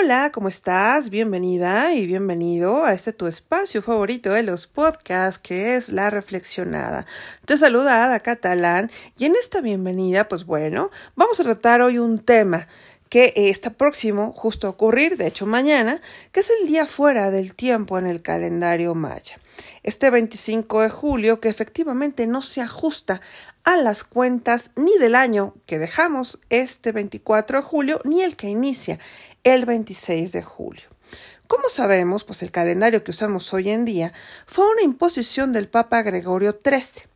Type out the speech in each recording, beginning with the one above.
Hola, ¿cómo estás? Bienvenida y bienvenido a este tu espacio favorito de los podcasts que es La Reflexionada. Te saluda Ada Catalán y en esta bienvenida, pues bueno, vamos a tratar hoy un tema que está próximo justo a ocurrir, de hecho mañana, que es el día fuera del tiempo en el calendario maya. Este 25 de julio que efectivamente no se ajusta a las cuentas ni del año que dejamos este 24 de julio ni el que inicia el 26 de julio. Como sabemos, pues el calendario que usamos hoy en día fue una imposición del Papa Gregorio XIII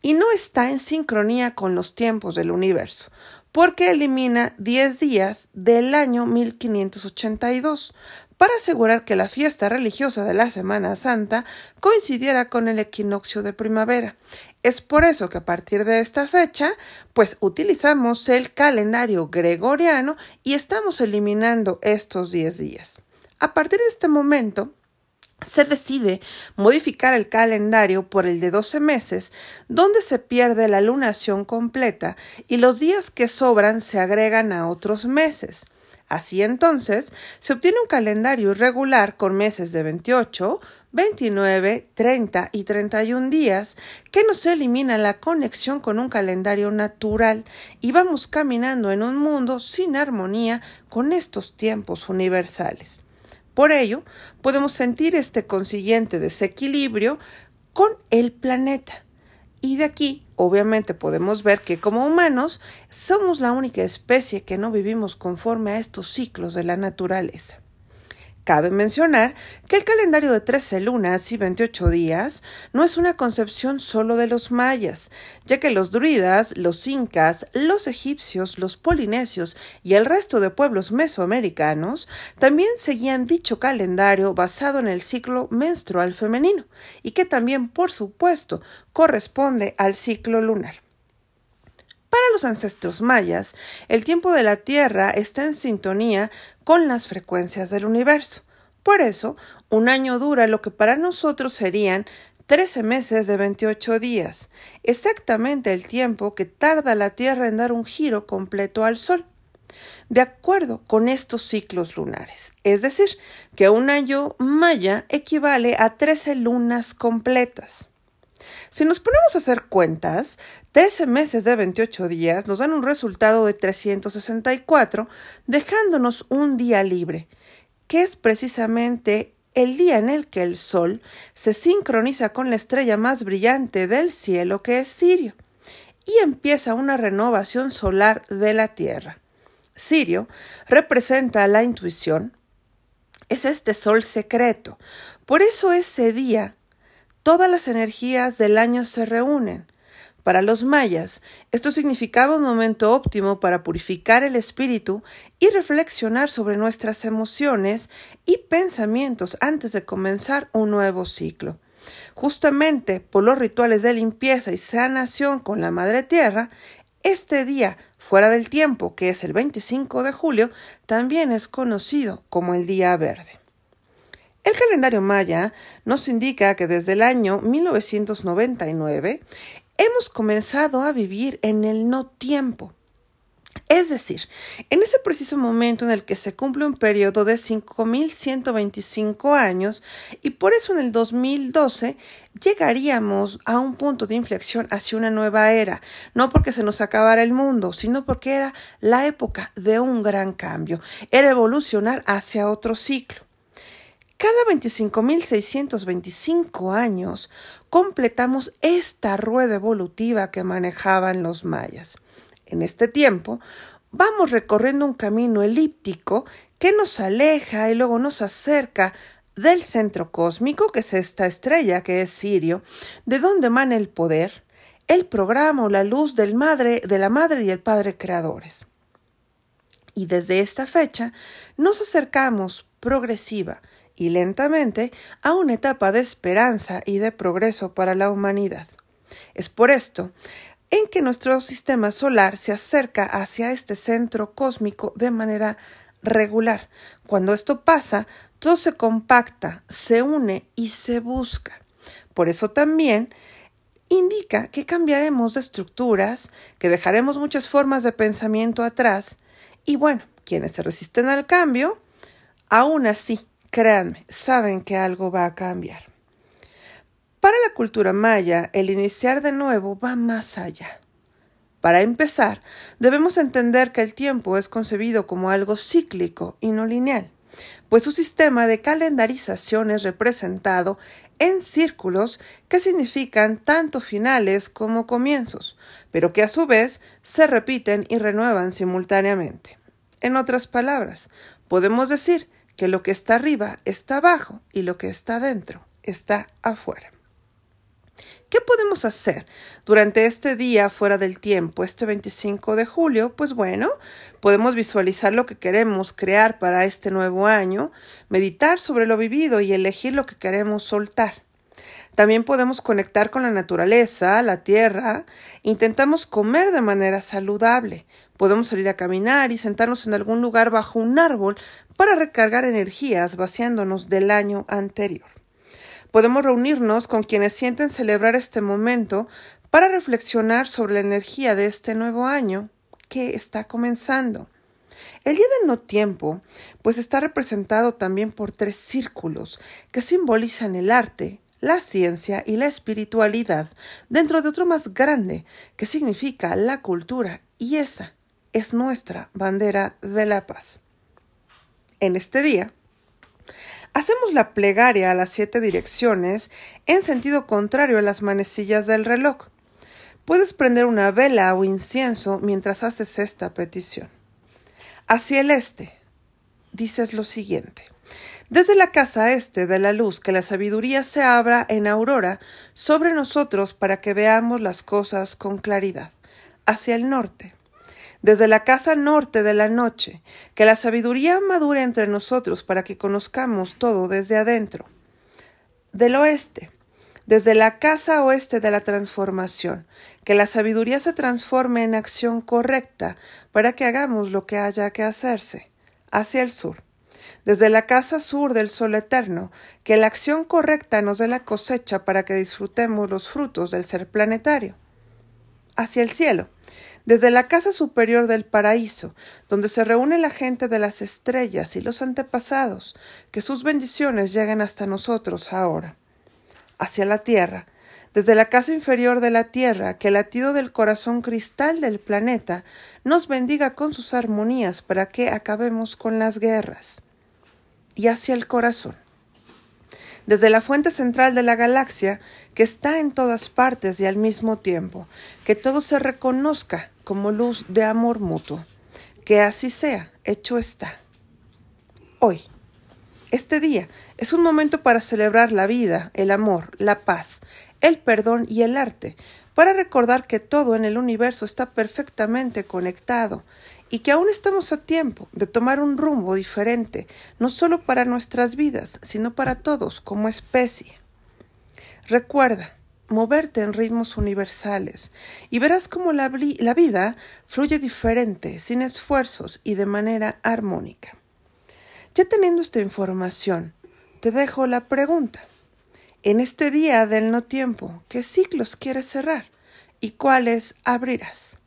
y no está en sincronía con los tiempos del universo, porque elimina 10 días del año 1582 para asegurar que la fiesta religiosa de la Semana Santa coincidiera con el equinoccio de primavera. Es por eso que a partir de esta fecha, pues utilizamos el calendario gregoriano y estamos eliminando estos 10 días. A partir de este momento, se decide modificar el calendario por el de 12 meses, donde se pierde la lunación completa y los días que sobran se agregan a otros meses. Así entonces, se obtiene un calendario irregular con meses de 28, 29, 30 y 31 días que nos elimina la conexión con un calendario natural y vamos caminando en un mundo sin armonía con estos tiempos universales. Por ello, podemos sentir este consiguiente desequilibrio con el planeta. Y de aquí, obviamente, podemos ver que como humanos somos la única especie que no vivimos conforme a estos ciclos de la naturaleza. Cabe mencionar que el calendario de 13 lunas y 28 días no es una concepción solo de los mayas, ya que los druidas, los incas, los egipcios, los polinesios y el resto de pueblos mesoamericanos también seguían dicho calendario basado en el ciclo menstrual femenino, y que también, por supuesto, corresponde al ciclo lunar. Para los ancestros mayas, el tiempo de la Tierra está en sintonía con las frecuencias del universo. Por eso, un año dura lo que para nosotros serían 13 meses de 28 días, exactamente el tiempo que tarda la Tierra en dar un giro completo al Sol. De acuerdo con estos ciclos lunares, es decir, que un año maya equivale a 13 lunas completas. Si nos ponemos a hacer cuentas, 13 meses de 28 días nos dan un resultado de 364, dejándonos un día libre, que es precisamente el día en el que el Sol se sincroniza con la estrella más brillante del cielo, que es Sirio, y empieza una renovación solar de la Tierra. Sirio representa la intuición, es este sol secreto. Por eso ese día todas las energías del año se reúnen. Para los mayas, esto significaba un momento óptimo para purificar el espíritu y reflexionar sobre nuestras emociones y pensamientos antes de comenzar un nuevo ciclo. Justamente por los rituales de limpieza y sanación con la Madre Tierra, este día fuera del tiempo, que es el 25 de julio, también es conocido como el Día Verde. El calendario maya nos indica que desde el año 1999 hemos comenzado a vivir en el no tiempo. Es decir, en ese preciso momento en el que se cumple un periodo de 5.125 años y por eso en el 2012 llegaríamos a un punto de inflexión hacia una nueva era, no porque se nos acabara el mundo, sino porque era la época de un gran cambio, era evolucionar hacia otro ciclo. Cada 25.625 años completamos esta rueda evolutiva que manejaban los mayas. En este tiempo vamos recorriendo un camino elíptico que nos aleja y luego nos acerca del centro cósmico, que es esta estrella que es Sirio, de donde emana el poder, el programa o la luz del madre, de la madre y el padre creadores. Y desde esta fecha nos acercamos progresiva y lentamente a una etapa de esperanza y de progreso para la humanidad. Es por esto en que nuestro sistema solar se acerca hacia este centro cósmico de manera regular. Cuando esto pasa, todo se compacta, se une y se busca. Por eso también indica que cambiaremos de estructuras, que dejaremos muchas formas de pensamiento atrás y bueno, quienes se resisten al cambio, Aún así, créanme, saben que algo va a cambiar. Para la cultura maya, el iniciar de nuevo va más allá. Para empezar, debemos entender que el tiempo es concebido como algo cíclico y no lineal, pues su sistema de calendarización es representado en círculos que significan tanto finales como comienzos, pero que a su vez se repiten y renuevan simultáneamente. En otras palabras, podemos decir que lo que está arriba está abajo y lo que está dentro está afuera. ¿Qué podemos hacer durante este día fuera del tiempo, este 25 de julio? Pues bueno, podemos visualizar lo que queremos crear para este nuevo año, meditar sobre lo vivido y elegir lo que queremos soltar. También podemos conectar con la naturaleza, la tierra, intentamos comer de manera saludable, podemos salir a caminar y sentarnos en algún lugar bajo un árbol para recargar energías vaciándonos del año anterior. Podemos reunirnos con quienes sienten celebrar este momento para reflexionar sobre la energía de este nuevo año que está comenzando. El día del no tiempo, pues está representado también por tres círculos que simbolizan el arte, la ciencia y la espiritualidad dentro de otro más grande que significa la cultura y esa es nuestra bandera de la paz. En este día, Hacemos la plegaria a las siete direcciones en sentido contrario a las manecillas del reloj. Puedes prender una vela o incienso mientras haces esta petición. Hacia el este, dices lo siguiente. Desde la casa este de la luz, que la sabiduría se abra en aurora sobre nosotros para que veamos las cosas con claridad. Hacia el norte desde la casa norte de la noche, que la sabiduría madure entre nosotros para que conozcamos todo desde adentro. Del oeste, desde la casa oeste de la transformación, que la sabiduría se transforme en acción correcta para que hagamos lo que haya que hacerse. Hacia el sur, desde la casa sur del sol eterno, que la acción correcta nos dé la cosecha para que disfrutemos los frutos del ser planetario. Hacia el cielo, desde la casa superior del paraíso, donde se reúne la gente de las estrellas y los antepasados, que sus bendiciones lleguen hasta nosotros ahora. Hacia la tierra, desde la casa inferior de la tierra, que el latido del corazón cristal del planeta nos bendiga con sus armonías para que acabemos con las guerras. Y hacia el corazón desde la fuente central de la galaxia, que está en todas partes y al mismo tiempo, que todo se reconozca como luz de amor mutuo. Que así sea, hecho está. Hoy, este día, es un momento para celebrar la vida, el amor, la paz, el perdón y el arte, para recordar que todo en el universo está perfectamente conectado y que aún estamos a tiempo de tomar un rumbo diferente, no solo para nuestras vidas, sino para todos como especie. Recuerda, moverte en ritmos universales y verás cómo la, vida fluye diferente, sin esfuerzos y de manera armónica. Ya teniendo esta información, te dejo la pregunta. En este día del no tiempo, ¿qué ciclos quieres cerrar y cuáles abrirás?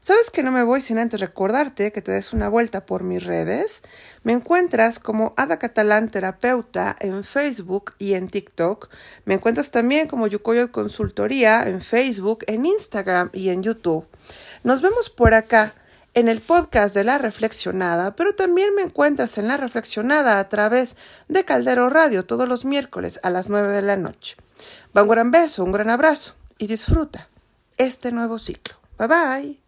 Sabes que no me voy sin antes recordarte que te des una vuelta por mis redes. Me encuentras como Ada Catalán Terapeuta en Facebook y en TikTok. Me encuentras también como Yukoyo Consultoría en Facebook, en Instagram y en YouTube. Nos vemos por acá en el podcast de La Reflexionada, pero también me encuentras en La Reflexionada a través de Caldero Radio todos los miércoles a las 9 de la noche. Va un gran beso, un gran abrazo y disfruta este nuevo ciclo. Bye bye.